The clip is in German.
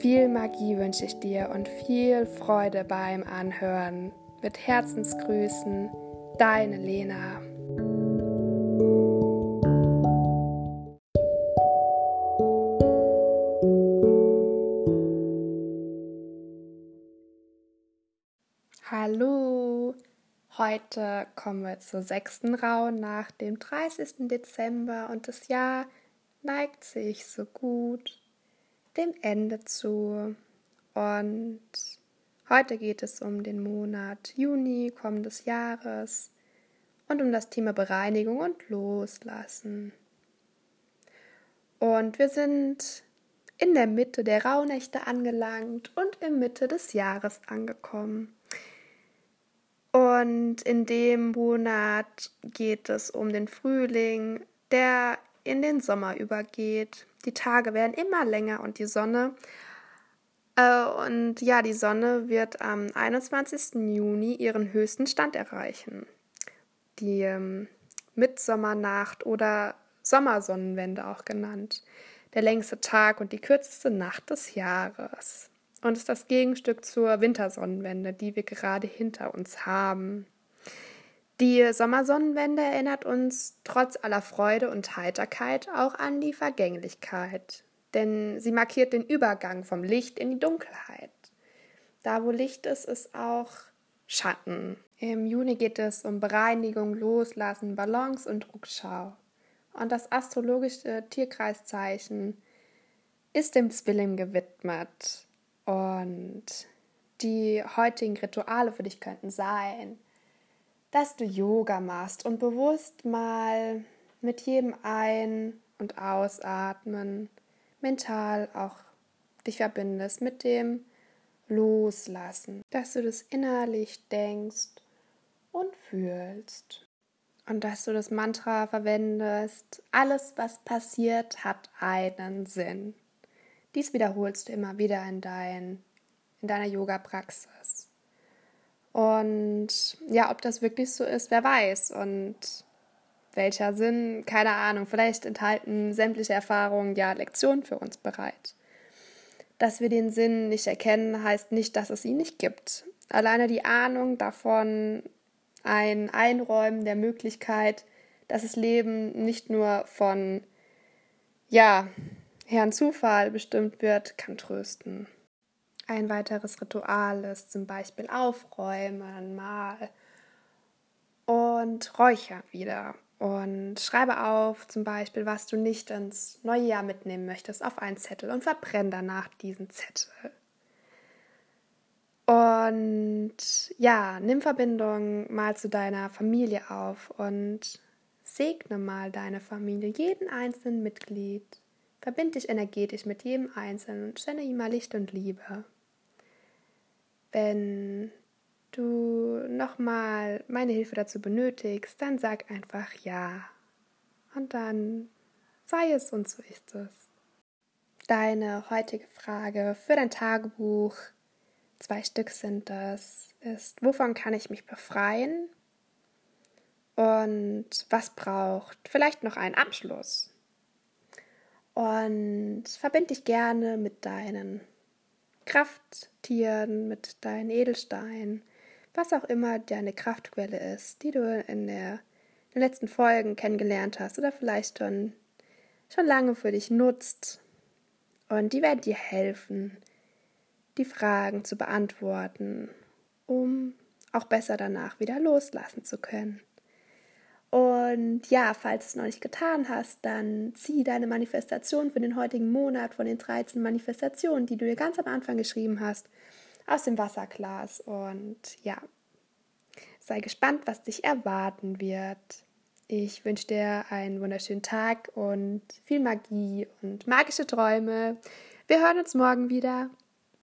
Viel Magie wünsche ich dir und viel Freude beim Anhören. Mit Herzensgrüßen, deine Lena. Hallo! Heute kommen wir zur sechsten Raun nach dem 30. Dezember und das Jahr neigt sich so gut dem Ende zu. Und heute geht es um den Monat Juni kommendes Jahres und um das Thema Bereinigung und Loslassen. Und wir sind in der Mitte der Rauhnächte angelangt und in Mitte des Jahres angekommen. Und in dem Monat geht es um den Frühling, der in den Sommer übergeht. Die Tage werden immer länger und die Sonne äh, und ja, die Sonne wird am 21. Juni ihren höchsten Stand erreichen. Die ähm, Mitsommernacht oder Sommersonnenwende auch genannt. Der längste Tag und die kürzeste Nacht des Jahres. Und ist das Gegenstück zur Wintersonnenwende, die wir gerade hinter uns haben. Die Sommersonnenwende erinnert uns trotz aller Freude und Heiterkeit auch an die Vergänglichkeit, denn sie markiert den Übergang vom Licht in die Dunkelheit. Da, wo Licht ist, ist auch Schatten. Im Juni geht es um Bereinigung, Loslassen, Balance und Rückschau. Und das astrologische Tierkreiszeichen ist dem Zwilling gewidmet. Und die heutigen Rituale für dich könnten sein, dass du Yoga machst und bewusst mal mit jedem Ein- und Ausatmen mental auch dich verbindest mit dem Loslassen, dass du das innerlich denkst und fühlst. Und dass du das Mantra verwendest, alles, was passiert, hat einen Sinn. Dies wiederholst du immer wieder in, dein, in deiner Yoga-Praxis. Und ja, ob das wirklich so ist, wer weiß. Und welcher Sinn, keine Ahnung. Vielleicht enthalten sämtliche Erfahrungen ja Lektionen für uns bereit. Dass wir den Sinn nicht erkennen, heißt nicht, dass es ihn nicht gibt. Alleine die Ahnung davon, ein Einräumen der Möglichkeit, dass das Leben nicht nur von, ja, Herrn Zufall bestimmt wird, kann trösten. Ein weiteres Ritual ist zum Beispiel aufräumen mal und räuchern wieder. Und schreibe auf zum Beispiel, was du nicht ins neue Jahr mitnehmen möchtest, auf einen Zettel und verbrenn danach diesen Zettel. Und ja, nimm Verbindung mal zu deiner Familie auf und segne mal deine Familie, jeden einzelnen Mitglied. Verbind dich energetisch mit jedem Einzelnen und sende ihm mal Licht und Liebe. Wenn du nochmal meine Hilfe dazu benötigst, dann sag einfach ja. Und dann sei es und so ist es. Deine heutige Frage für dein Tagebuch, zwei Stück sind das, ist, wovon kann ich mich befreien? Und was braucht vielleicht noch einen Abschluss? Und verbind dich gerne mit deinen Krafttieren, mit deinen Edelsteinen, was auch immer deine Kraftquelle ist, die du in, der, in den letzten Folgen kennengelernt hast oder vielleicht schon, schon lange für dich nutzt. Und die werden dir helfen, die Fragen zu beantworten, um auch besser danach wieder loslassen zu können. Und ja, falls du es noch nicht getan hast, dann zieh deine Manifestation für den heutigen Monat von den 13 Manifestationen, die du dir ganz am Anfang geschrieben hast, aus dem Wasserglas. Und ja, sei gespannt, was dich erwarten wird. Ich wünsche dir einen wunderschönen Tag und viel Magie und magische Träume. Wir hören uns morgen wieder.